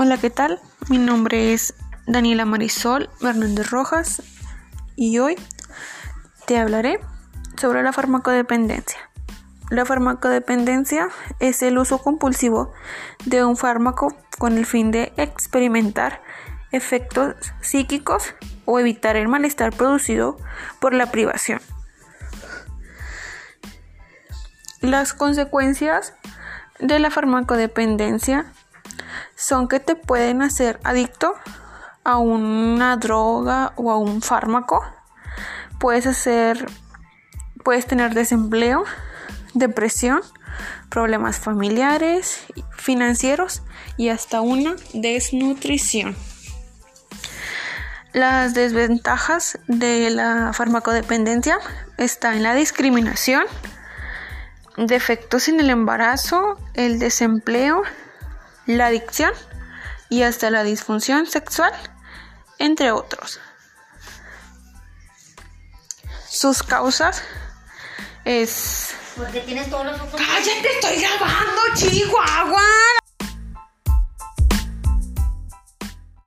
Hola, ¿qué tal? Mi nombre es Daniela Marisol Hernández Rojas y hoy te hablaré sobre la farmacodependencia. La farmacodependencia es el uso compulsivo de un fármaco con el fin de experimentar efectos psíquicos o evitar el malestar producido por la privación. Las consecuencias de la farmacodependencia son que te pueden hacer adicto a una droga o a un fármaco. Puedes hacer puedes tener desempleo, depresión, problemas familiares, financieros y hasta una desnutrición. Las desventajas de la farmacodependencia están en la discriminación, defectos en el embarazo, el desempleo, la adicción y hasta la disfunción sexual, entre otros. Sus causas es... Porque tienes todos los ¡Cállate! ¡Estoy grabando, Chihuahua!